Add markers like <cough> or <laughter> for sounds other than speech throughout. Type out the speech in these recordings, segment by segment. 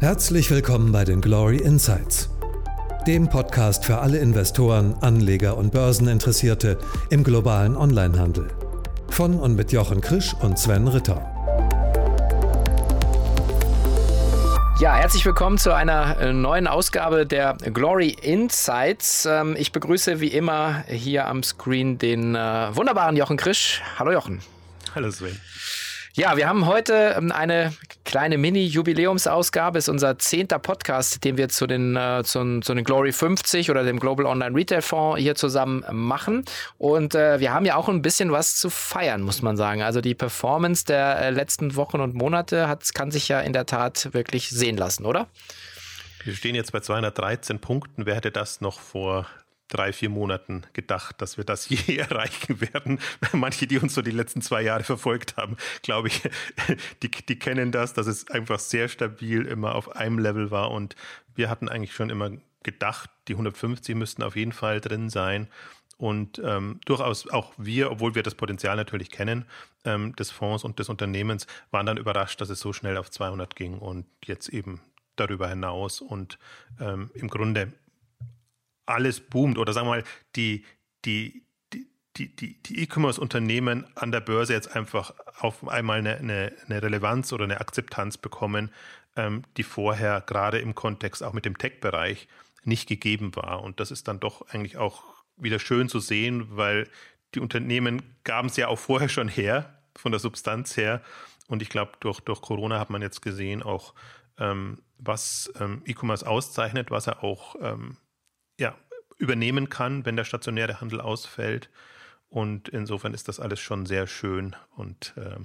Herzlich willkommen bei den Glory Insights, dem Podcast für alle Investoren, Anleger und Börseninteressierte im globalen Onlinehandel. Von und mit Jochen Krisch und Sven Ritter. Ja, herzlich willkommen zu einer äh, neuen Ausgabe der Glory Insights. Ähm, ich begrüße wie immer hier am Screen den äh, wunderbaren Jochen Krisch. Hallo Jochen. Hallo Sven. Ja, wir haben heute ähm, eine kleine Mini-Jubiläumsausgabe. Ist unser zehnter Podcast, den wir zu den, äh, zu, zu, den Glory 50 oder dem Global Online Retail Fonds hier zusammen machen. Und äh, wir haben ja auch ein bisschen was zu feiern, muss man sagen. Also die Performance der äh, letzten Wochen und Monate hat, kann sich ja in der Tat wirklich sehen lassen, oder? Wir stehen jetzt bei 213 Punkten. Wer hätte das noch vor drei, vier Monaten gedacht, dass wir das <laughs> je erreichen werden. <laughs> Manche, die uns so die letzten zwei Jahre verfolgt haben, glaube ich, <laughs> die, die kennen das, dass es einfach sehr stabil immer auf einem Level war. Und wir hatten eigentlich schon immer gedacht, die 150 müssten auf jeden Fall drin sein. Und ähm, durchaus auch wir, obwohl wir das Potenzial natürlich kennen, ähm, des Fonds und des Unternehmens, waren dann überrascht, dass es so schnell auf 200 ging und jetzt eben darüber hinaus. Und ähm, im Grunde alles boomt oder sagen wir mal, die, die, die, die, die E-Commerce-Unternehmen an der Börse jetzt einfach auf einmal eine, eine, eine Relevanz oder eine Akzeptanz bekommen, ähm, die vorher gerade im Kontext auch mit dem Tech-Bereich nicht gegeben war. Und das ist dann doch eigentlich auch wieder schön zu sehen, weil die Unternehmen gaben es ja auch vorher schon her, von der Substanz her. Und ich glaube, durch, durch Corona hat man jetzt gesehen, auch ähm, was ähm, E-Commerce auszeichnet, was er auch ähm, ja, übernehmen kann, wenn der stationäre Handel ausfällt. Und insofern ist das alles schon sehr schön und äh,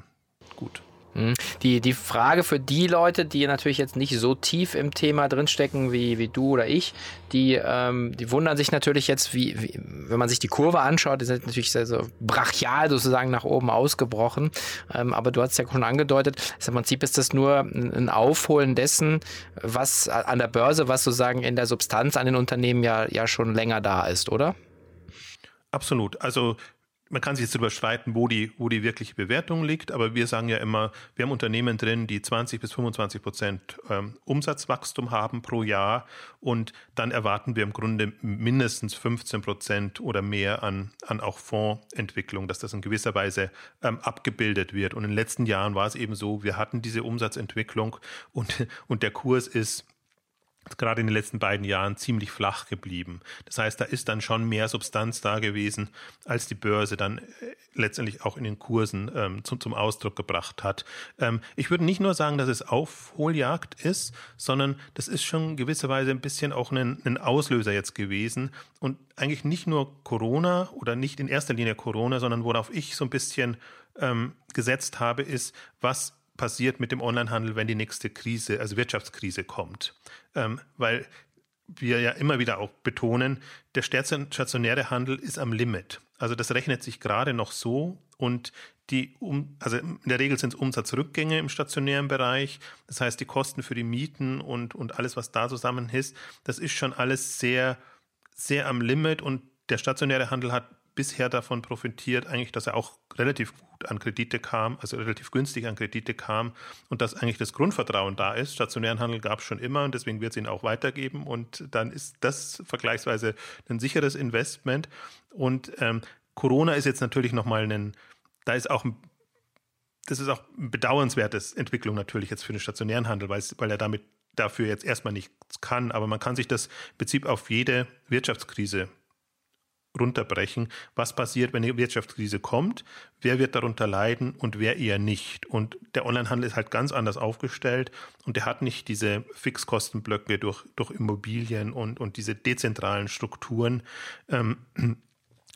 gut. Hm. Die, die Frage für die Leute, die natürlich jetzt nicht so tief im Thema drinstecken wie, wie du oder ich, die, ähm, die wundern sich natürlich jetzt, wie, wie, wenn man sich die Kurve anschaut, die ist natürlich sehr so brachial sozusagen nach oben ausgebrochen. Ähm, aber du hast ja schon angedeutet, im Prinzip ist das nur ein Aufholen dessen, was an der Börse, was sozusagen in der Substanz an den Unternehmen ja, ja schon länger da ist, oder? Absolut. Also man kann sich jetzt darüber streiten, wo die, wo die wirkliche Bewertung liegt, aber wir sagen ja immer, wir haben Unternehmen drin, die 20 bis 25 Prozent ähm, Umsatzwachstum haben pro Jahr und dann erwarten wir im Grunde mindestens 15 Prozent oder mehr an, an auch Fondsentwicklung, dass das in gewisser Weise ähm, abgebildet wird. Und in den letzten Jahren war es eben so, wir hatten diese Umsatzentwicklung und, und der Kurs ist gerade in den letzten beiden Jahren ziemlich flach geblieben. Das heißt, da ist dann schon mehr Substanz da gewesen, als die Börse dann äh, letztendlich auch in den Kursen ähm, zum, zum Ausdruck gebracht hat. Ähm, ich würde nicht nur sagen, dass es Aufholjagd ist, sondern das ist schon gewisserweise ein bisschen auch ein, ein Auslöser jetzt gewesen und eigentlich nicht nur Corona oder nicht in erster Linie Corona, sondern worauf ich so ein bisschen ähm, gesetzt habe, ist, was passiert mit dem Onlinehandel, wenn die nächste Krise, also Wirtschaftskrise kommt. Ähm, weil wir ja immer wieder auch betonen, der stationäre Handel ist am Limit. Also das rechnet sich gerade noch so und die, um, also in der Regel sind es Umsatzrückgänge im stationären Bereich. Das heißt, die Kosten für die Mieten und, und alles, was da zusammen ist, das ist schon alles sehr, sehr am Limit und der stationäre Handel hat bisher davon profitiert, eigentlich, dass er auch relativ gut an Kredite kam, also relativ günstig an Kredite kam und dass eigentlich das Grundvertrauen da ist. Stationären Handel gab es schon immer und deswegen wird es ihn auch weitergeben und dann ist das vergleichsweise ein sicheres Investment. Und ähm, Corona ist jetzt natürlich nochmal ein, da ist auch ein das ist auch eine bedauernswerte Entwicklung natürlich jetzt für den stationären Handel, weil, weil er damit dafür jetzt erstmal nichts kann. Aber man kann sich das im Prinzip auf jede Wirtschaftskrise runterbrechen. Was passiert, wenn eine Wirtschaftskrise kommt? Wer wird darunter leiden und wer eher nicht? Und der Onlinehandel ist halt ganz anders aufgestellt und der hat nicht diese Fixkostenblöcke durch, durch Immobilien und, und diese dezentralen Strukturen. Ähm,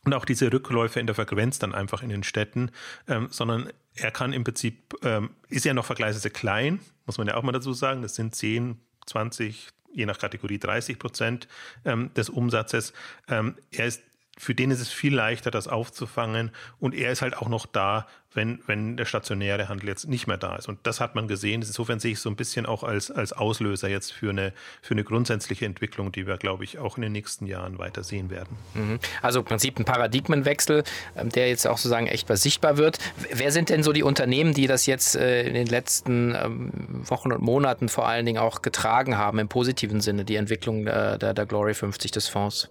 und auch diese Rückläufe in der Frequenz dann einfach in den Städten, ähm, sondern er kann im Prinzip, ähm, ist ja noch vergleichsweise klein, muss man ja auch mal dazu sagen, das sind 10, 20, je nach Kategorie 30 Prozent ähm, des Umsatzes. Ähm, er ist für den ist es viel leichter, das aufzufangen. Und er ist halt auch noch da, wenn, wenn der stationäre Handel jetzt nicht mehr da ist. Und das hat man gesehen. Insofern sehe ich so ein bisschen auch als, als Auslöser jetzt für eine, für eine grundsätzliche Entwicklung, die wir, glaube ich, auch in den nächsten Jahren weiter sehen werden. Mhm. Also im Prinzip ein Paradigmenwechsel, ähm, der jetzt auch sozusagen echt was sichtbar wird. Wer sind denn so die Unternehmen, die das jetzt äh, in den letzten ähm, Wochen und Monaten vor allen Dingen auch getragen haben, im positiven Sinne, die Entwicklung der, der, der Glory 50 des Fonds?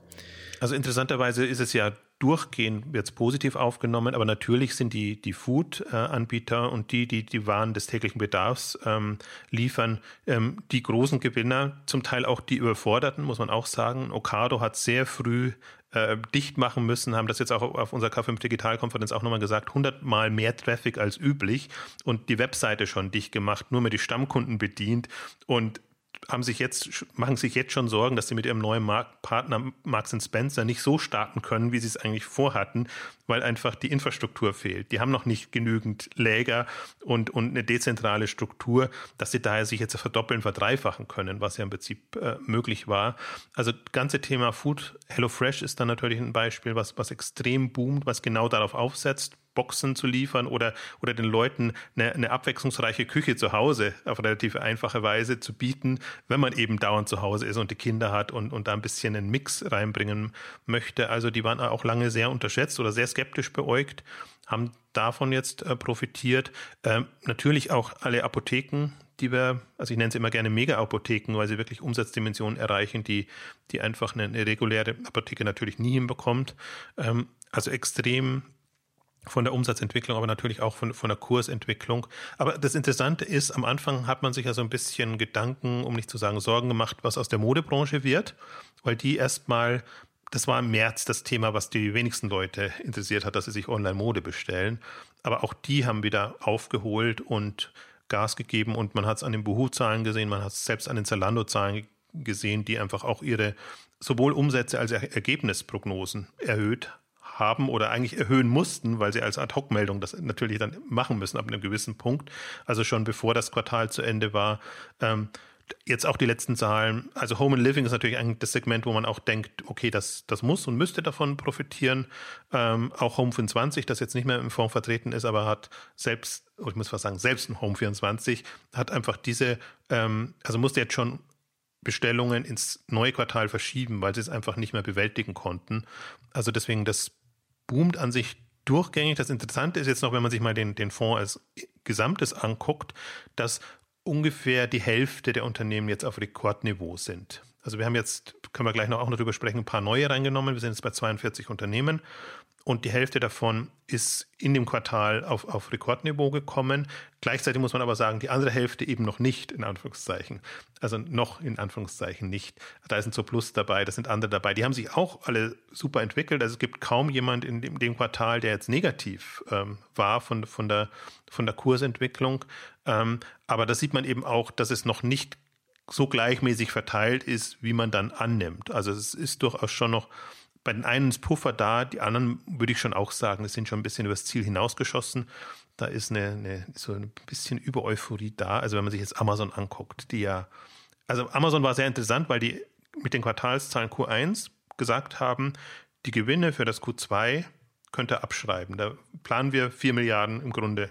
Also interessanterweise ist es ja durchgehend jetzt positiv aufgenommen, aber natürlich sind die, die Food-Anbieter und die, die die Waren des täglichen Bedarfs ähm, liefern, ähm, die großen Gewinner, zum Teil auch die überforderten, muss man auch sagen. Ocado hat sehr früh äh, dicht machen müssen, haben das jetzt auch auf unserer K5 Digitalkonferenz auch nochmal gesagt, 100 Mal mehr Traffic als üblich und die Webseite schon dicht gemacht, nur mit die Stammkunden bedient und haben sich jetzt, machen sich jetzt schon Sorgen, dass sie mit ihrem neuen Marktpartner Marks Spencer nicht so starten können, wie sie es eigentlich vorhatten, weil einfach die Infrastruktur fehlt. Die haben noch nicht genügend Läger und, und eine dezentrale Struktur, dass sie daher sich jetzt verdoppeln, verdreifachen können, was ja im Prinzip äh, möglich war. Also ganze Thema Food, HelloFresh ist dann natürlich ein Beispiel, was, was extrem boomt, was genau darauf aufsetzt Boxen zu liefern oder, oder den Leuten eine, eine abwechslungsreiche Küche zu Hause auf relativ einfache Weise zu bieten, wenn man eben dauernd zu Hause ist und die Kinder hat und, und da ein bisschen einen Mix reinbringen möchte. Also die waren auch lange sehr unterschätzt oder sehr skeptisch beäugt, haben davon jetzt äh, profitiert. Ähm, natürlich auch alle Apotheken, die wir, also ich nenne sie immer gerne Mega-Apotheken, weil sie wirklich Umsatzdimensionen erreichen, die, die einfach eine, reguläre Apotheke natürlich nie hinbekommt. Ähm, also extrem von der Umsatzentwicklung, aber natürlich auch von, von der Kursentwicklung. Aber das Interessante ist, am Anfang hat man sich ja so ein bisschen Gedanken, um nicht zu sagen Sorgen gemacht, was aus der Modebranche wird, weil die erstmal, das war im März das Thema, was die wenigsten Leute interessiert hat, dass sie sich Online-Mode bestellen. Aber auch die haben wieder aufgeholt und Gas gegeben und man hat es an den Buhu-Zahlen gesehen, man hat es selbst an den Zalando-Zahlen gesehen, die einfach auch ihre sowohl Umsätze als auch Ergebnisprognosen erhöht haben oder eigentlich erhöhen mussten, weil sie als Ad-Hoc-Meldung das natürlich dann machen müssen ab einem gewissen Punkt. Also schon bevor das Quartal zu Ende war. Ähm, jetzt auch die letzten Zahlen. Also Home and Living ist natürlich eigentlich das Segment, wo man auch denkt, okay, das, das muss und müsste davon profitieren. Ähm, auch Home 24, das jetzt nicht mehr im Fonds vertreten ist, aber hat selbst, ich muss fast sagen, selbst ein Home 24, hat einfach diese, ähm, also musste jetzt schon Bestellungen ins neue Quartal verschieben, weil sie es einfach nicht mehr bewältigen konnten. Also deswegen das boomt an sich durchgängig. Das Interessante ist jetzt noch, wenn man sich mal den, den Fonds als Gesamtes anguckt, dass ungefähr die Hälfte der Unternehmen jetzt auf Rekordniveau sind. Also wir haben jetzt, können wir gleich noch auch noch drüber sprechen, ein paar neue reingenommen. Wir sind jetzt bei 42 Unternehmen und die Hälfte davon ist in dem Quartal auf, auf Rekordniveau gekommen. Gleichzeitig muss man aber sagen, die andere Hälfte eben noch nicht, in Anführungszeichen. Also noch in Anführungszeichen nicht. Da ist ein Plus dabei, da sind andere dabei. Die haben sich auch alle super entwickelt. Also es gibt kaum jemand in dem, dem Quartal, der jetzt negativ ähm, war von, von, der, von der Kursentwicklung. Ähm, aber da sieht man eben auch, dass es noch nicht so gleichmäßig verteilt ist, wie man dann annimmt. Also es ist durchaus schon noch bei den einen ist Puffer da, die anderen würde ich schon auch sagen, die sind schon ein bisschen übers Ziel hinausgeschossen. Da ist eine, eine so ein bisschen Über-Euphorie da. Also wenn man sich jetzt Amazon anguckt, die ja, also Amazon war sehr interessant, weil die mit den Quartalszahlen Q1 gesagt haben, die Gewinne für das Q2 könnte abschreiben. Da planen wir 4 Milliarden im Grunde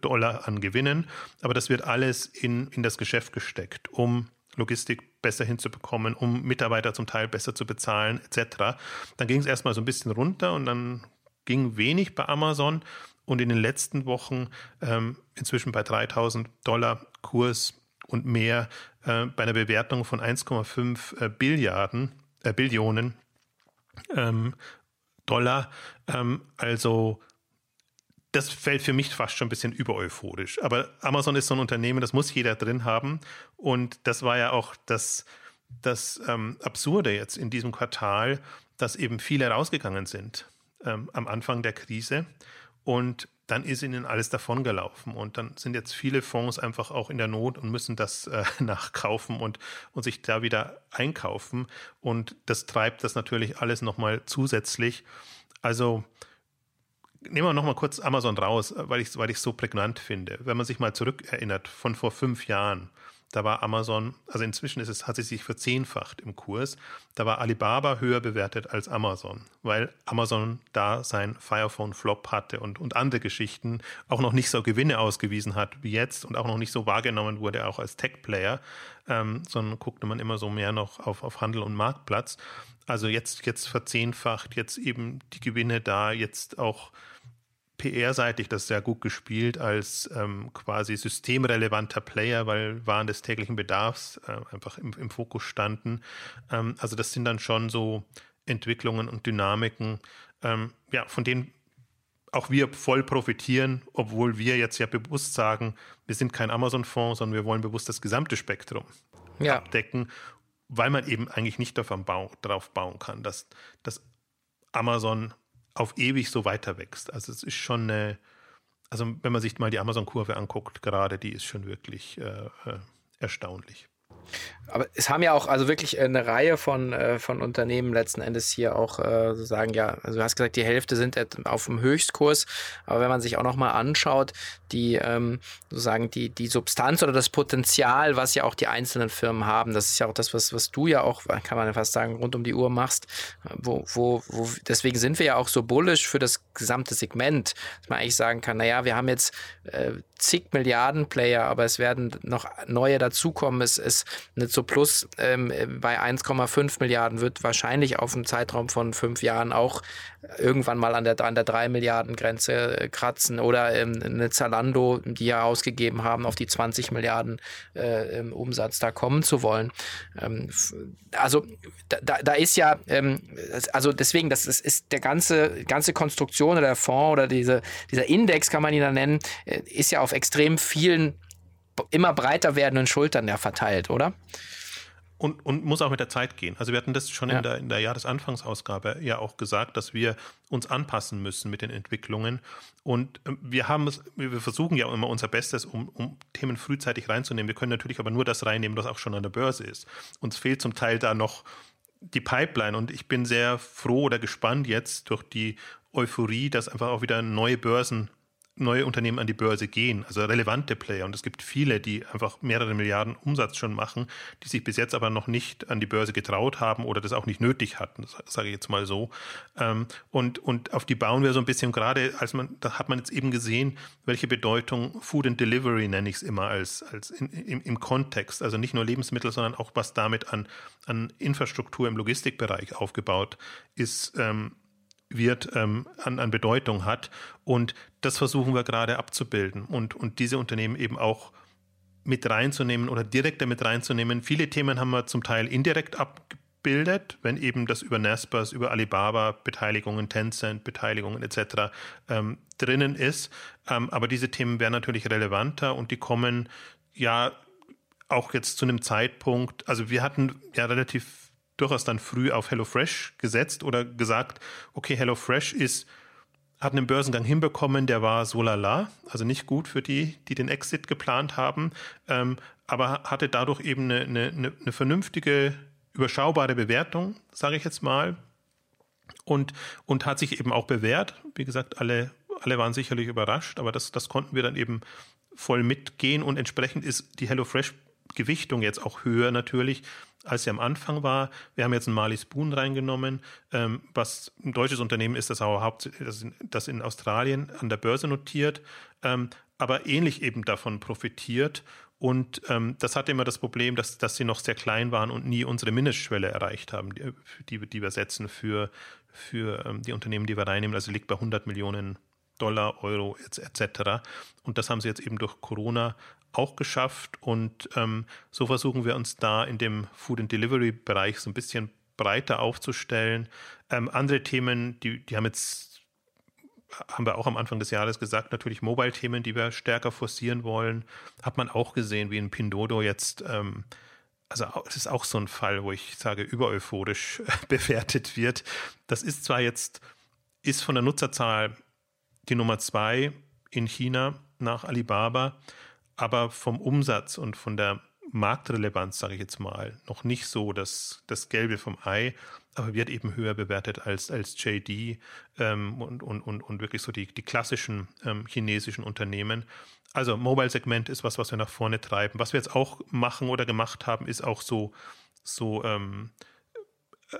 Dollar an Gewinnen, aber das wird alles in, in das Geschäft gesteckt, um Logistik besser hinzubekommen, um Mitarbeiter zum Teil besser zu bezahlen, etc. Dann ging es erstmal so ein bisschen runter und dann ging wenig bei Amazon und in den letzten Wochen ähm, inzwischen bei 3000 Dollar Kurs und mehr äh, bei einer Bewertung von 1,5 äh, äh, Billionen ähm, Dollar. Ähm, also das fällt für mich fast schon ein bisschen übereuphorisch. Aber Amazon ist so ein Unternehmen, das muss jeder drin haben. Und das war ja auch das, das ähm, Absurde jetzt in diesem Quartal, dass eben viele rausgegangen sind ähm, am Anfang der Krise. Und dann ist ihnen alles davongelaufen. Und dann sind jetzt viele Fonds einfach auch in der Not und müssen das äh, <laughs> nachkaufen und, und sich da wieder einkaufen. Und das treibt das natürlich alles nochmal zusätzlich. Also nehmen wir nochmal kurz Amazon raus, weil ich es weil so prägnant finde. Wenn man sich mal zurückerinnert von vor fünf Jahren, Da war Amazon, also inzwischen ist es, hat sie sich verzehnfacht im Kurs. Da war Alibaba höher bewertet als Amazon, weil Amazon da sein Fire Phone Flop hatte und, und andere Geschichten auch noch nicht so Gewinne ausgewiesen hat wie jetzt und auch noch nicht so wahrgenommen wurde, auch als Tech-Player, ähm, sondern guckte man immer so mehr noch auf, auf Handel und Marktplatz. Also jetzt, jetzt verzehnfacht, jetzt eben die Gewinne da, jetzt auch PR-seitig das sehr gut gespielt als ähm, quasi systemrelevanter Player, weil Waren des täglichen Bedarfs äh, einfach im, im, Fokus standen. Ähm, also das sind dann schon so Entwicklungen und Dynamiken, ähm, ja, von denen auch wir voll profitieren, obwohl wir jetzt ja bewusst sagen, wir sind kein Amazon-Fonds, sondern wir wollen bewusst das gesamte Spektrum ja. abdecken, weil man eben eigentlich nicht darauf bauen kann, dass, dass Amazon auf ewig so weiter wächst. Also es ist schon eine, also wenn man sich mal die Amazon-Kurve anguckt, gerade die ist schon wirklich äh, äh erstaunlich. Aber es haben ja auch also wirklich eine Reihe von, äh, von Unternehmen letzten Endes hier auch äh, sagen, ja, also du hast gesagt, die Hälfte sind auf dem Höchstkurs, aber wenn man sich auch nochmal anschaut, die ähm, sozusagen die, die Substanz oder das Potenzial, was ja auch die einzelnen Firmen haben, das ist ja auch das, was, was du ja auch, kann man fast sagen, rund um die Uhr machst, wo, wo, wo, deswegen sind wir ja auch so bullish für das gesamte Segment, dass man eigentlich sagen kann, naja, wir haben jetzt äh, zig Milliarden Player, aber es werden noch neue dazukommen, es ist eine so plus ähm, bei 1,5 Milliarden wird wahrscheinlich auf einem Zeitraum von fünf Jahren auch irgendwann mal an der, an der 3 Milliarden Grenze äh, kratzen oder ähm, eine Zalando, die ja ausgegeben haben, auf die 20 Milliarden äh, Umsatz da kommen zu wollen. Ähm, also da, da ist ja, ähm, also deswegen, das ist, ist der ganze, ganze Konstruktion oder der Fonds oder diese, dieser Index, kann man ihn dann nennen, äh, ist ja auf extrem vielen immer breiter werdenden Schultern ja verteilt, oder? Und, und muss auch mit der Zeit gehen. Also wir hatten das schon ja. in, der, in der Jahresanfangsausgabe ja auch gesagt, dass wir uns anpassen müssen mit den Entwicklungen. Und ähm, wir haben es, wir versuchen ja immer unser Bestes, um, um Themen frühzeitig reinzunehmen. Wir können natürlich aber nur das reinnehmen, was auch schon an der Börse ist. Uns fehlt zum Teil da noch die Pipeline und ich bin sehr froh oder gespannt jetzt durch die Euphorie, dass einfach auch wieder neue Börsen neue Unternehmen an die Börse gehen, also relevante Player. Und es gibt viele, die einfach mehrere Milliarden Umsatz schon machen, die sich bis jetzt aber noch nicht an die Börse getraut haben oder das auch nicht nötig hatten, sage ich jetzt mal so. Ähm, und, und auf die bauen wir so ein bisschen gerade, als man, da hat man jetzt eben gesehen, welche Bedeutung Food and Delivery nenne ich es immer als, als in, im, im Kontext, also nicht nur Lebensmittel, sondern auch was damit an, an Infrastruktur im Logistikbereich aufgebaut ist, ähm, wird, ähm, an, an Bedeutung hat. Und das versuchen wir gerade abzubilden und, und diese Unternehmen eben auch mit reinzunehmen oder direkt damit reinzunehmen. Viele Themen haben wir zum Teil indirekt abgebildet, wenn eben das über Naspers, über Alibaba, Beteiligungen, Tencent, Beteiligungen etc. Ähm, drinnen ist. Ähm, aber diese Themen wären natürlich relevanter und die kommen ja auch jetzt zu einem Zeitpunkt, also wir hatten ja relativ durchaus dann früh auf HelloFresh gesetzt oder gesagt, okay, HelloFresh ist, hat einen Börsengang hinbekommen, der war so lala, also nicht gut für die, die den Exit geplant haben, ähm, aber hatte dadurch eben eine, eine, eine vernünftige, überschaubare Bewertung, sage ich jetzt mal, und, und hat sich eben auch bewährt. Wie gesagt, alle, alle waren sicherlich überrascht, aber das, das konnten wir dann eben voll mitgehen und entsprechend ist die HelloFresh Gewichtung jetzt auch höher natürlich, als sie am Anfang war. Wir haben jetzt ein Marley Spoon reingenommen, ähm, was ein deutsches Unternehmen ist, das auch hauptsächlich das in, Australien an der Börse notiert, ähm, aber ähnlich eben davon profitiert. Und ähm, das hatte immer das Problem, dass, dass sie noch sehr klein waren und nie unsere Mindestschwelle erreicht haben, die, die, die wir setzen für, für ähm, die Unternehmen, die wir reinnehmen. Also liegt bei 100 Millionen Dollar, Euro etc. Und das haben sie jetzt eben durch Corona auch geschafft. Und ähm, so versuchen wir uns da in dem Food and Delivery Bereich so ein bisschen breiter aufzustellen. Ähm, andere Themen, die, die haben jetzt haben wir auch am Anfang des Jahres gesagt, natürlich Mobile-Themen, die wir stärker forcieren wollen. Hat man auch gesehen, wie in Pindodo jetzt, ähm, also es ist auch so ein Fall, wo ich sage, übereuphorisch <laughs> bewertet wird. Das ist zwar jetzt, ist von der Nutzerzahl die Nummer zwei in China nach Alibaba, aber vom Umsatz und von der Marktrelevanz, sage ich jetzt mal, noch nicht so das, das Gelbe vom Ei. aber wird eben höher bewertet als, als JD ähm, und, und, und, und wirklich so die, die klassischen ähm, chinesischen Unternehmen. Also Mobile-Segment ist was, was wir nach vorne treiben. Was wir jetzt auch machen oder gemacht haben, ist auch so, so ähm, äh,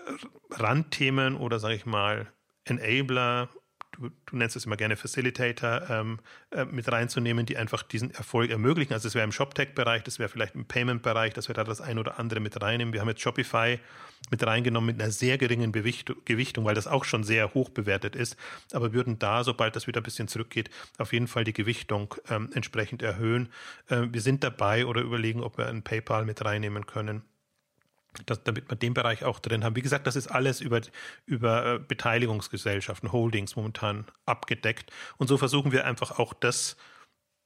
Randthemen oder sage ich mal Enabler du, du nennst es immer gerne Facilitator, ähm, äh, mit reinzunehmen, die einfach diesen Erfolg ermöglichen. Also es wäre im ShopTech-Bereich, das wäre vielleicht im Payment-Bereich, dass wir da das ein oder andere mit reinnehmen. Wir haben jetzt Shopify mit reingenommen mit einer sehr geringen Bewicht, Gewichtung, weil das auch schon sehr hoch bewertet ist, aber würden da, sobald das wieder ein bisschen zurückgeht, auf jeden Fall die Gewichtung ähm, entsprechend erhöhen. Äh, wir sind dabei oder überlegen, ob wir ein PayPal mit reinnehmen können das, damit wir den Bereich auch drin haben. Wie gesagt, das ist alles über, über äh, Beteiligungsgesellschaften, Holdings momentan abgedeckt. Und so versuchen wir einfach auch das,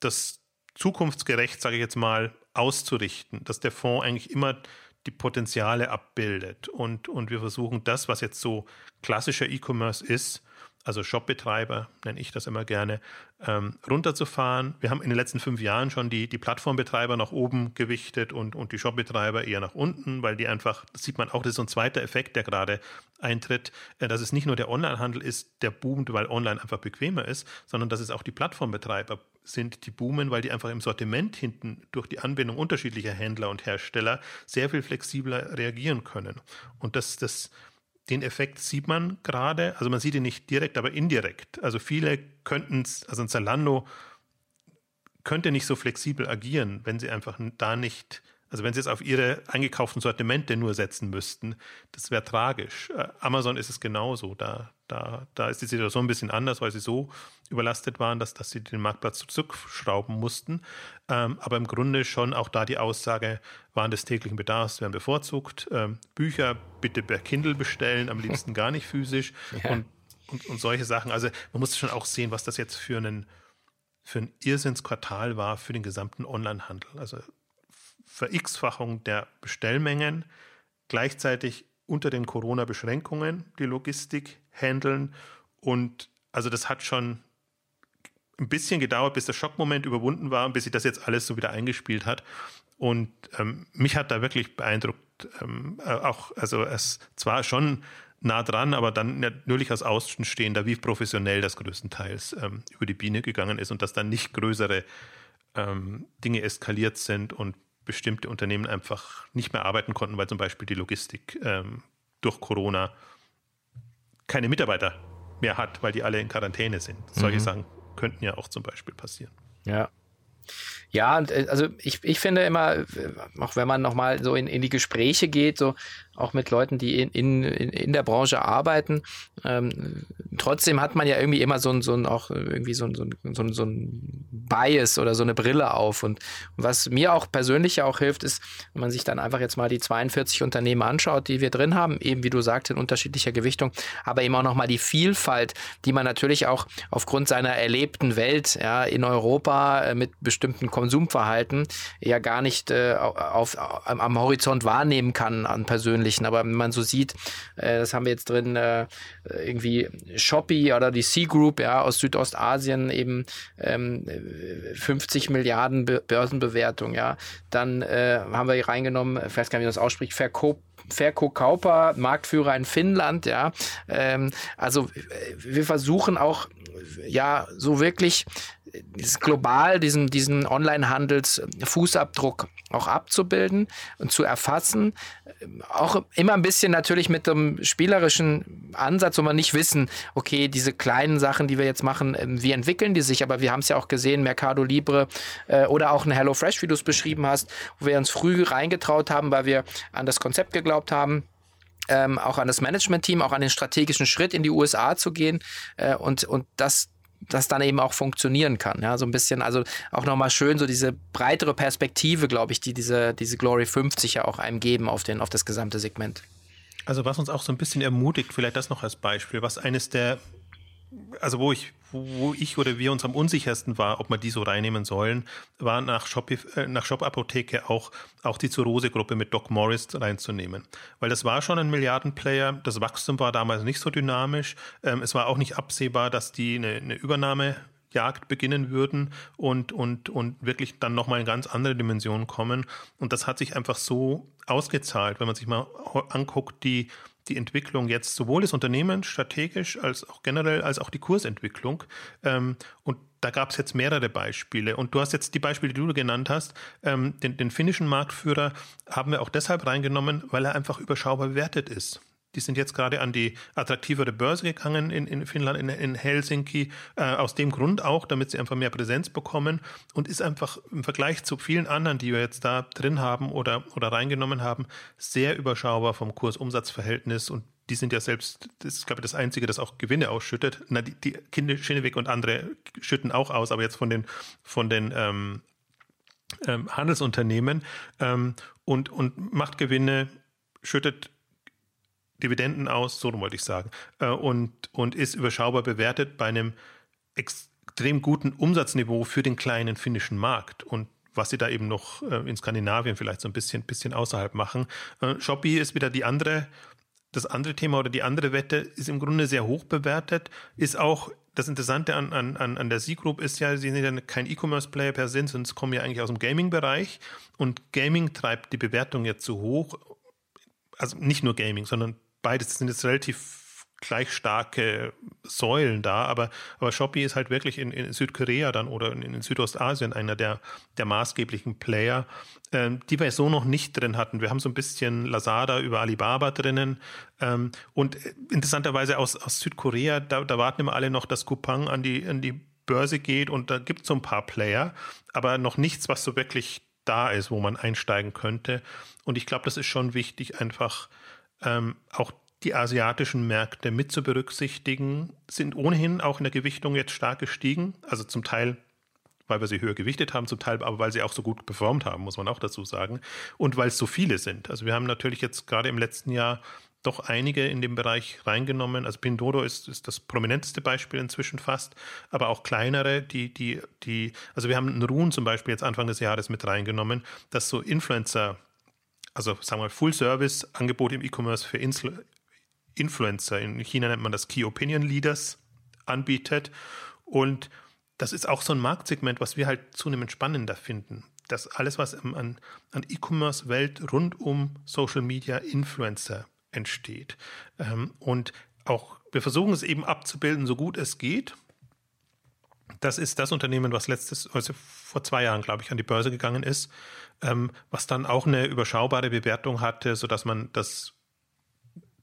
das zukunftsgerecht, sage ich jetzt mal, auszurichten, dass der Fonds eigentlich immer die Potenziale abbildet. Und, und wir versuchen das, was jetzt so klassischer E-Commerce ist, also Shopbetreiber, nenne ich das immer gerne, ähm, runterzufahren. Wir haben in den letzten fünf Jahren schon die, die Plattformbetreiber nach oben gewichtet und, und die Shopbetreiber eher nach unten, weil die einfach, das sieht man auch, das ist so ein zweiter Effekt, der gerade eintritt, äh, dass es nicht nur der Onlinehandel ist, der boomt, weil online einfach bequemer ist, sondern dass es auch die Plattformbetreiber sind, die boomen, weil die einfach im Sortiment hinten durch die Anbindung unterschiedlicher Händler und Hersteller sehr viel flexibler reagieren können. Und das, das den Effekt sieht man gerade. Also man sieht ihn nicht direkt, aber indirekt. Also viele könnten also ein Zalando könnte nicht so flexibel agieren, wenn sie einfach da nicht also wenn sie jetzt auf ihre eingekauften Sortimente nur setzen müssten, das wäre tragisch. Äh, Amazon ist es genauso. Da, da, da ist die Situation ein bisschen anders, weil sie so überlastet waren, dass, dass sie den Marktplatz zurückschrauben mussten. Ähm, aber im Grunde schon auch da die Aussage, Waren des täglichen Bedarfs werden bevorzugt. Ähm, Bücher bitte per Kindle bestellen, am liebsten gar nicht physisch. <laughs> Ja. Und, und, und solche Sachen. Also man muss schon auch sehen, was das jetzt für einen für ein Irrsinnsquartal war für den gesamten Onlinehandel. Also Ver-X-Fachung der Bestellmengen, gleichzeitig unter den Corona-Beschränkungen die Logistik handeln. Und also das hat schon ein bisschen gedauert, bis der Schockmoment überwunden war und bis sich das jetzt alles so wieder eingespielt hat. Und ähm, mich hat da wirklich beeindruckt, ähm, äh, auch, also es zwar schon nah dran, aber dann natürlich als Außenstehender, wie professionell das größtenteils ähm, über die Biene gegangen ist und dass dann nicht größere ähm, Dinge eskaliert sind und bestimmte Unternehmen einfach nicht mehr arbeiten konnten, weil zum Beispiel die Logistik ähm, durch Corona keine Mitarbeiter mehr hat, weil die alle in Quarantäne sind. Solche mhm. Sachen könnten ja auch zum Beispiel passieren. Ja. Ja, also ich, ich finde immer, auch wenn man nochmal so in, in die Gespräche geht, so auch mit Leuten, die in, in, in der Branche arbeiten. Ähm, trotzdem hat man ja irgendwie immer so ein, so ein auch irgendwie so ein, so, ein, so ein Bias oder so eine Brille auf. Und, was mir auch persönlich ja auch hilft, ist, wenn man sich dann einfach jetzt mal die 42 Unternehmen anschaut, die wir drin haben, eben wie du sagst, in unterschiedlicher Gewichtung, aber eben auch nochmal die Vielfalt, die man natürlich auch aufgrund seiner erlebten Welt ja, in Europa äh, mit bestimmten Konsumverhalten ja gar nicht äh, auf, auf, am Horizont wahrnehmen kann an persönlich veröffentlichen. Aber wenn man so sieht, äh, das haben wir jetzt drin, äh, irgendwie Shopee oder die C-Group ja, aus Südostasien eben ähm, 50 Milliarden Be Börsenbewertung. Ja. Dann äh, haben wir hier reingenommen, ich weiß gar nicht, wie man das ausspricht, Verkauf Ferko Kauper, Marktführer in Finnland, ja. Ähm, also wir versuchen auch, ja, so wirklich global diesen, diesen Online-Handels-Fußabdruck auch abzubilden und zu erfassen. Auch immer ein bisschen natürlich mit einem spielerischen Ansatz, wo man nicht wissen, okay, diese kleinen Sachen, die wir jetzt machen, ähm, wie entwickeln die sich? Aber wir haben es ja auch gesehen, Mercado Libre äh, oder auch ein HelloFresh, wie du es beschrieben hast, wo wir uns früh reingetraut haben, weil wir an das Konzept geglaubt haben. Ähm, auch an das Management-Team, auch an den strategischen Schritt in die USA zu gehen äh, und, und das das dann eben auch funktionieren kann. Ja, so ein bisschen, also auch nochmal schön so diese breitere Perspektive, glaube ich, die diese, diese Glory 50 ja auch einem geben auf, den, auf das gesamte Segment. Also was uns auch so ein bisschen ermutigt, vielleicht das noch als Beispiel, was eines der also wo ich, wo ich oder wir uns am unsichersten war, ob wir die so reinnehmen sollen, war nach Shop, äh, nach Shop Apotheke auch, auch die Zurose-Gruppe mit Doc Morris reinzunehmen. Weil das war schon ein Milliardenplayer, das Wachstum war damals nicht so dynamisch, ähm, es war auch nicht absehbar, dass die eine, eine Übernahme Jagd beginnen würden und, und, und wirklich dann nochmal in ganz andere Dimensionen kommen. Und das hat sich einfach so ausgezahlt, wenn man sich mal anguckt, die, die Entwicklung jetzt sowohl des Unternehmens strategisch als auch generell als auch die Kursentwicklung. Ähm, und da gab es jetzt mehrere Beispiele. Und du hast jetzt die Beispiele, die du genannt hast, ähm, den, den finnischen Marktführer haben wir auch deshalb reingenommen, weil er einfach überschaubar bewertet ist. Die sind jetzt gerade an die attraktivere Börse gegangen in, in Finnland, in, in Helsinki, äh, aus dem Grund auch, damit sie einfach mehr Präsenz bekommen und ist einfach im Vergleich zu vielen anderen, die wir jetzt da drin haben oder, oder reingenommen haben, sehr überschaubar vom Kurs-Umsatz-Verhältnis und die sind ja selbst, das ist, glaube ich, das Einzige, das auch Gewinne ausschüttet. Na, die, die Kinder, Schinneweg und andere schütten auch aus, aber jetzt von den, von den ähm, ähm, Handelsunternehmen ähm, und, und macht Gewinne, schüttet Dividenden aus, so wollte ich sagen, äh, und, und ist überschaubar bewertet bei einem extrem guten Umsatzniveau für den kleinen finnischen Markt. Und was sie da eben noch äh, in Skandinavien vielleicht so ein bisschen, bisschen außerhalb machen. Äh, Shopee ist wieder die andere, das andere Thema oder die andere Wette ist im Grunde sehr hoch bewertet, ist auch das Interessante an, an, an der C-Group ist ja, sie sind ja kein E-Commerce-Player per se, sondern kommen ja eigentlich aus dem Gaming-Bereich und Gaming treibt die Bewertung jetzt zu hoch. Also nicht nur Gaming, sondern beides sind jetzt relativ gleich starke Säulen da, aber, aber Shopee ist halt wirklich in, in Südkorea dann oder in, in, Südostasien einer der, der maßgeblichen Player, ähm, die wir so noch nicht drin hatten. Wir haben so ein bisschen Lazada über Alibaba drinnen ähm, und interessanterweise aus, aus Südkorea, da, da warten immer alle noch, dass Coupang an die, an die Börse geht und da gibt es so ein paar Player, aber noch nichts, was so wirklich da ist, wo man einsteigen könnte. Und ich glaube, das ist schon wichtig, einfach ähm, auch die asiatischen Märkte mit zu berücksichtigen, sind ohnehin auch in der Gewichtung jetzt stark gestiegen. Also zum Teil, weil wir sie höher gewichtet haben, zum Teil aber weil sie auch so gut performt haben, muss man auch dazu sagen. Und weil es so viele sind. Also wir haben natürlich jetzt gerade im letzten Jahr doch einige in dem Bereich reingenommen. Also Pindodo ist, ist das prominenteste Beispiel inzwischen fast, aber auch kleinere, die, die, die, also wir haben einen Ruhn zum Beispiel jetzt Anfang des Jahres mit reingenommen, dass so Influencer also sagen wir Full-Service-Angebot im E-Commerce für Insel Influencer, in China nennt man das Key Opinion Leaders, anbietet. Und das ist auch so ein Marktsegment, was wir halt zunehmend spannender finden. Dass alles, was an, an E-Commerce-Welt rund um Social Media Influencer entsteht. Ähm, und auch wir versuchen es eben abzubilden, so gut es geht. Das ist das Unternehmen, was letztes, also vor zwei Jahren, glaube ich, an die Börse gegangen ist, ähm, was dann auch eine überschaubare Bewertung hatte, sodass man das,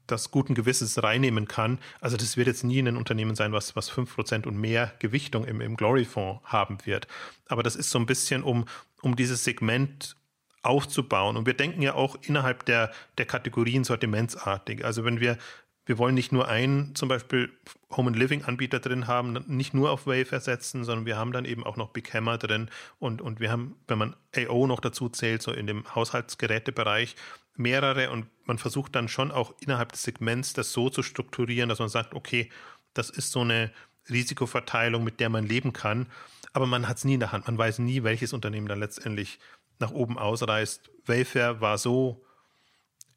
das guten Gewissens reinnehmen kann. Also das wird jetzt nie ein Unternehmen sein, was, was 5% und mehr Gewichtung im, im Glory-Fonds haben wird. Aber das ist so ein bisschen, um, um dieses Segment aufzubauen. Und wir denken ja auch innerhalb der, der Kategorien sortimentsartig. Also wenn wir wir wollen nicht nur einen zum Beispiel Home and Living Anbieter drin haben, nicht nur auf Wayfair setzen, sondern wir haben dann eben auch noch Big Hammer drin und, und wir haben, wenn man AO noch dazu zählt, so in dem Haushaltsgerätebereich, mehrere und man versucht dann schon auch innerhalb des Segments das so zu strukturieren, dass man sagt, okay, das ist so eine Risikoverteilung, mit der man leben kann, aber man hat es nie in der Hand. Man weiß nie, welches Unternehmen dann letztendlich nach oben ausreißt. Wayfair war so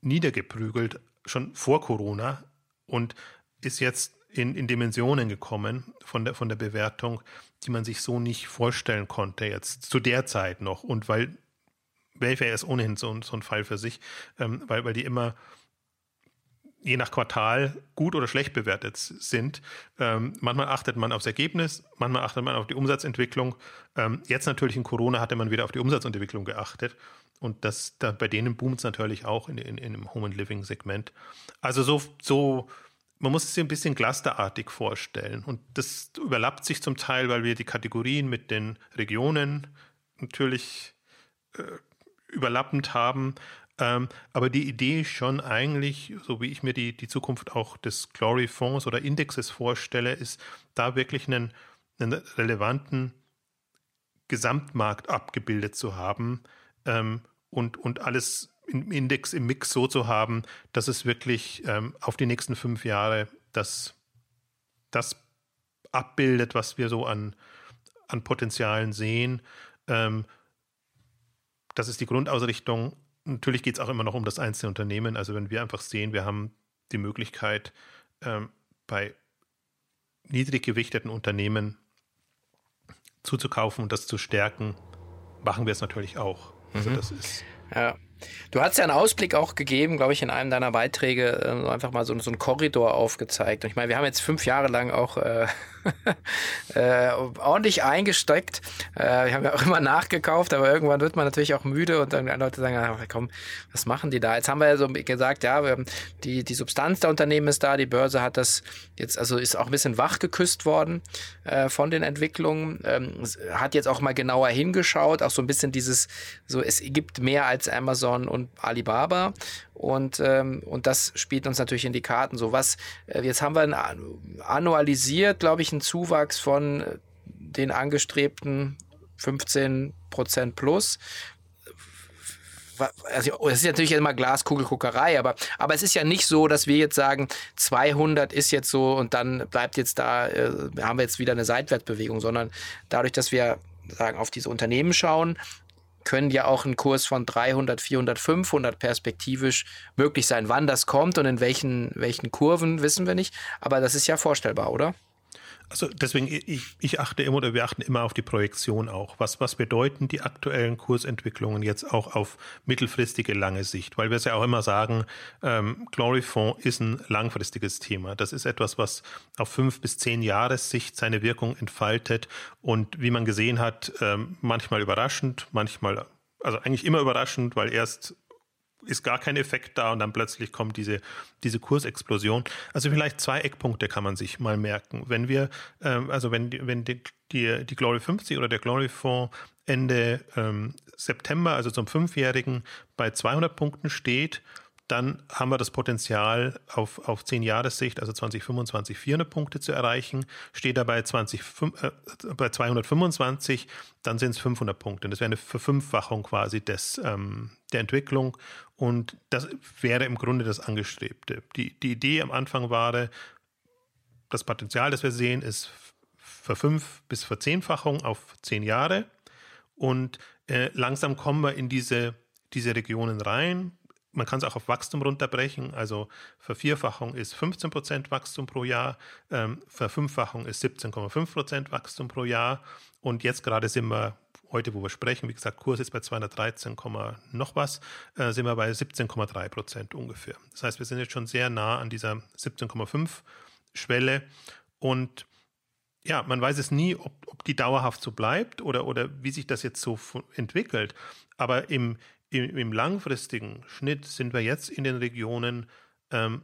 niedergeprügelt, schon vor Corona, und ist jetzt in, in Dimensionen gekommen von der, von der Bewertung, die man sich so nicht vorstellen konnte jetzt zu der Zeit noch. Und weil Welfare ist ohnehin so, so ein Fall für sich, ähm, weil, weil die immer je nach Quartal gut oder schlecht bewertet sind. Ähm, manchmal achtet man aufs Ergebnis, manchmal achtet man auf die Umsatzentwicklung. Ähm, jetzt natürlich in Corona hatte man wieder auf die Umsatzentwicklung geachtet. Und das, da, bei denen boomt es natürlich auch in, in, in dem Home and Living Segment. Also so, so, man muss es sich ein bisschen clusterartig vorstellen. Und das überlappt sich zum Teil, weil wir die Kategorien mit den Regionen natürlich äh, überlappend haben. Ähm, aber die Idee schon eigentlich, so wie ich mir die, die Zukunft auch des Glory Fonds oder Indexes vorstelle, ist da wirklich einen, einen relevanten Gesamtmarkt abgebildet zu haben, ähm, und, und alles im Index, im Mix so zu haben, dass es wirklich ähm, auf die nächsten fünf Jahre das, das abbildet, was wir so an, an Potenzialen sehen. Ähm, das ist die Grundausrichtung. Natürlich geht es auch immer noch um das einzelne Unternehmen. Also wenn wir einfach sehen, wir haben die Möglichkeit, ähm, bei niedrig gewichteten Unternehmen zuzukaufen und das zu stärken, machen wir es natürlich auch. Also mhm. das ist. Ja, Du hast ja einen Ausblick auch gegeben, glaube ich, in einem deiner Beiträge, äh, einfach mal so, so einen Korridor aufgezeigt. Und ich meine, wir haben jetzt fünf Jahre lang auch äh, <laughs> äh, ordentlich eingesteckt. Äh, wir haben ja auch immer nachgekauft, aber irgendwann wird man natürlich auch müde und dann Leute sagen, ach, komm, was machen die da? Jetzt haben wir ja so gesagt, ja, wir die, die Substanz der Unternehmen ist da, die Börse hat das jetzt, also ist auch ein bisschen wach geküsst worden äh, von den Entwicklungen, ähm, hat jetzt auch mal genauer hingeschaut, auch so ein bisschen dieses, so es gibt mehr als Amazon und Alibaba und, ähm, und das spielt uns natürlich in die Karten. So was, äh, jetzt haben wir annualisiert, glaube ich, einen Zuwachs von äh, den angestrebten 15 Prozent plus also es ist natürlich immer Glaskugelguckerei, aber, aber es ist ja nicht so, dass wir jetzt sagen, 200 ist jetzt so und dann bleibt jetzt da, äh, haben wir jetzt wieder eine Seitwärtsbewegung, sondern dadurch, dass wir sagen, auf diese Unternehmen schauen, können ja auch ein Kurs von 300, 400, 500 perspektivisch möglich sein. Wann das kommt und in welchen, welchen Kurven, wissen wir nicht. Aber das ist ja vorstellbar, oder? Also deswegen, ich, ich achte immer oder wir achten immer auf die Projektion auch. Was, was bedeuten die aktuellen Kursentwicklungen jetzt auch auf mittelfristige, lange Sicht? Weil wir es ja auch immer sagen, ähm, Glory ist ein langfristiges Thema. Das ist etwas, was auf fünf bis zehn Jahressicht seine Wirkung entfaltet und wie man gesehen hat, ähm, manchmal überraschend, manchmal, also eigentlich immer überraschend, weil erst ist gar kein Effekt da und dann plötzlich kommt diese, diese Kursexplosion. Also vielleicht zwei Eckpunkte kann man sich mal merken. Wenn wir, ähm, also wenn, die, wenn die, die, die Glory 50 oder der Glory Fonds Ende ähm, September, also zum Fünfjährigen, bei 200 Punkten steht, dann haben wir das Potenzial auf, auf 10 Jahressicht, also 2025, 400 Punkte zu erreichen. Steht dabei 20, äh, bei 225, dann sind es 500 Punkte. Das wäre eine Verfünffachung quasi des, ähm, der Entwicklung. Und das wäre im Grunde das Angestrebte. Die, die Idee am Anfang war, das Potenzial, das wir sehen, ist Verfünf- bis Verzehnfachung auf 10 Jahre. Und äh, langsam kommen wir in diese, diese Regionen rein man kann es auch auf Wachstum runterbrechen. Also Vervierfachung ist 15 Prozent Wachstum pro Jahr, ähm, Verfünffachung ist 17,5 Prozent Wachstum pro Jahr. Und jetzt gerade sind wir, heute wo wir sprechen, wie gesagt, Kurs ist bei 213, noch was, äh, sind wir bei 17,3 Prozent ungefähr. Das heißt, wir sind jetzt schon sehr nah an dieser 17,5 Schwelle. Und ja, man weiß es nie, ob, ob die dauerhaft so bleibt oder, oder wie sich das jetzt so entwickelt. Aber im, im, im langfristigen Schnitt sind wir jetzt in den Regionen, ähm,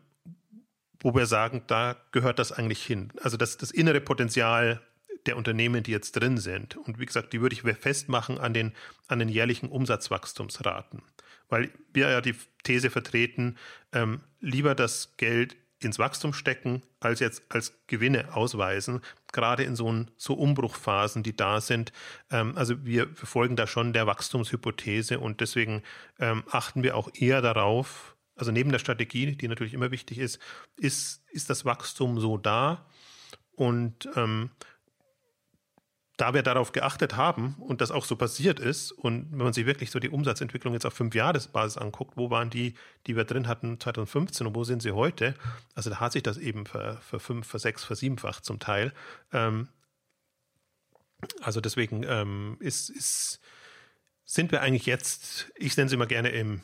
wo wir sagen, da gehört das eigentlich hin. Also das, das innere Potenzial der Unternehmen, die jetzt drin sind. Und wie gesagt, die würde ich festmachen an den, an den jährlichen Umsatzwachstumsraten. Weil wir ja die These vertreten, ähm, lieber das Geld ins Wachstum stecken, als jetzt als Gewinne ausweisen, gerade in so, ein, so Umbruchphasen, die da sind. Ähm, also wir folgen da schon der Wachstumshypothese und deswegen ähm, achten wir auch eher darauf, also neben der Strategie, die natürlich immer wichtig ist, ist, ist das Wachstum so da und ähm, da wir darauf geachtet haben und das auch so passiert ist und wenn man sich wirklich so die Umsatzentwicklung jetzt auf fünf Jahresbasis anguckt, wo waren die, die wir drin hatten 2015 und wo sind sie heute? Also da hat sich das eben für, für fünf, für sechs, für siebenfach zum Teil. Ähm, also deswegen ähm, ist, ist, sind wir eigentlich jetzt, ich nenne sie immer gerne im,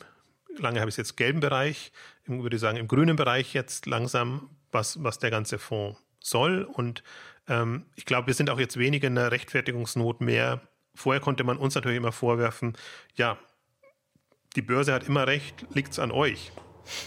lange habe ich es jetzt gelben Bereich, im, würde ich sagen im grünen Bereich jetzt langsam, was, was der ganze Fonds soll und ähm, ich glaube, wir sind auch jetzt weniger in der Rechtfertigungsnot mehr. Vorher konnte man uns natürlich immer vorwerfen, ja, die Börse hat immer recht, liegt es an euch.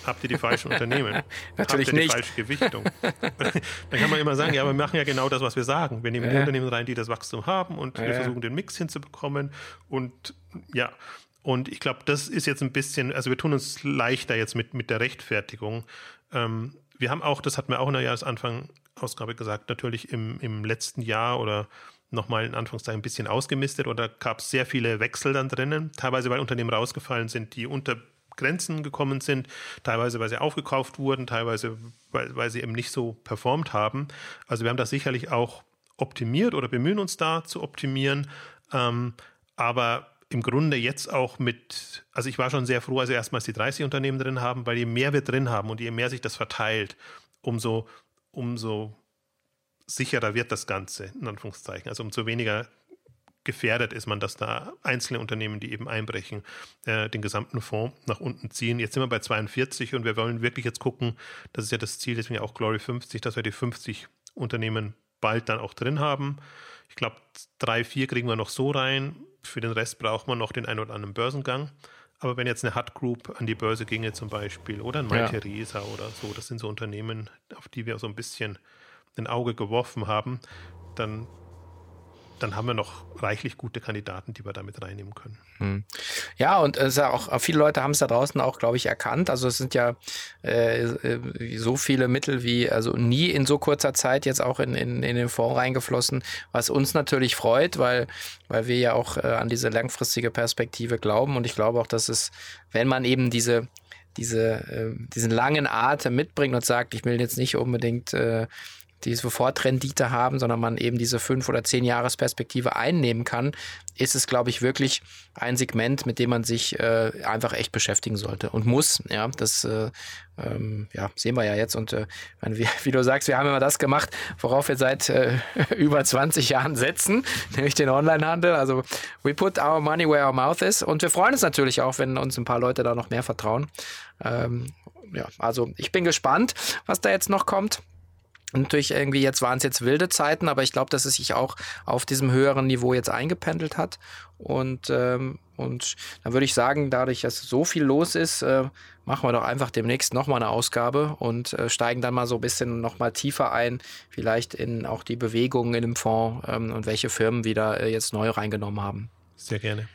Habt ihr die falschen Unternehmen? <laughs> Natürlich Habt ihr nicht. die falsche Gewichtung? <laughs> Dann kann man immer sagen, ja, wir machen ja genau das, was wir sagen. Wir nehmen ja. die Unternehmen rein, die das Wachstum haben und ja. wir versuchen den Mix hinzubekommen. Und ja, und ich glaube, das ist jetzt ein bisschen, also wir tun uns leichter jetzt mit, mit der Rechtfertigung. Ähm, wir haben auch, das hatten wir auch in der Jahresanfang Ausgabe gesagt, natürlich im, im letzten Jahr oder nochmal in Anführungszeichen ein bisschen ausgemistet oder gab es sehr viele Wechsel dann drinnen, teilweise weil Unternehmen rausgefallen sind, die unter Grenzen gekommen sind, teilweise weil sie aufgekauft wurden, teilweise weil, weil sie eben nicht so performt haben. Also wir haben das sicherlich auch optimiert oder bemühen uns da zu optimieren, ähm, aber im Grunde jetzt auch mit, also ich war schon sehr froh, als wir erstmals die 30 Unternehmen drin haben, weil je mehr wir drin haben und je mehr sich das verteilt, umso umso sicherer wird das Ganze, in Anführungszeichen. Also umso weniger gefährdet ist man, dass da einzelne Unternehmen, die eben einbrechen, äh, den gesamten Fonds nach unten ziehen. Jetzt sind wir bei 42 und wir wollen wirklich jetzt gucken, das ist ja das Ziel, deswegen auch Glory 50, dass wir die 50 Unternehmen bald dann auch drin haben. Ich glaube, drei, vier kriegen wir noch so rein. Für den Rest braucht man noch den einen oder anderen Börsengang. Aber wenn jetzt eine Hut Group an die Börse ginge zum Beispiel oder ein My Theresa oder so, das sind so Unternehmen, auf die wir so ein bisschen ein Auge geworfen haben, dann dann haben wir noch reichlich gute Kandidaten, die wir damit reinnehmen können. Hm. Ja, und es ja auch viele Leute haben es da draußen auch, glaube ich, erkannt. Also es sind ja äh, so viele Mittel wie also nie in so kurzer Zeit jetzt auch in, in, in den Fonds reingeflossen, was uns natürlich freut, weil, weil wir ja auch äh, an diese langfristige Perspektive glauben. Und ich glaube auch, dass es, wenn man eben diese diese, äh, diesen langen Atem mitbringt und sagt, ich will jetzt nicht unbedingt äh, die Sofortrendite haben, sondern man eben diese fünf oder zehn Jahresperspektive einnehmen kann, ist es, glaube ich, wirklich ein Segment, mit dem man sich äh, einfach echt beschäftigen sollte und muss. Ja, das äh, ähm, ja, sehen wir ja jetzt. Und äh, wie, <laughs> wie, du sagst, wir haben immer das gemacht, worauf wir seit äh, <laughs> über 20 Jahren setzen, <laughs> nämlich den Onlinehandel. Also we put our money where our mouth is. Und wir freuen uns natürlich auch, wenn uns ein paar Leute da noch mehr vertrauen. Ähm, ja, also ich bin gespannt, was da jetzt noch kommt. Natürlich irgendwie, jetzt waren es jetzt wilde Zeiten, aber ich glaube, dass es sich auch auf diesem höheren Niveau jetzt eingependelt hat. Und, ähm, und dann würde ich sagen, dadurch, dass so viel los ist, äh, machen wir doch einfach demnächst nochmal eine Ausgabe und äh, steigen dann mal so ein bisschen nochmal tiefer ein, vielleicht in auch die Bewegungen in dem Fonds ähm, und welche Firmen wieder äh, jetzt neu reingenommen haben. Sehr gerne.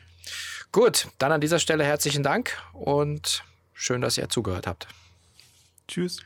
Gut, dann an dieser Stelle herzlichen Dank und schön, dass ihr zugehört habt. Tschüss.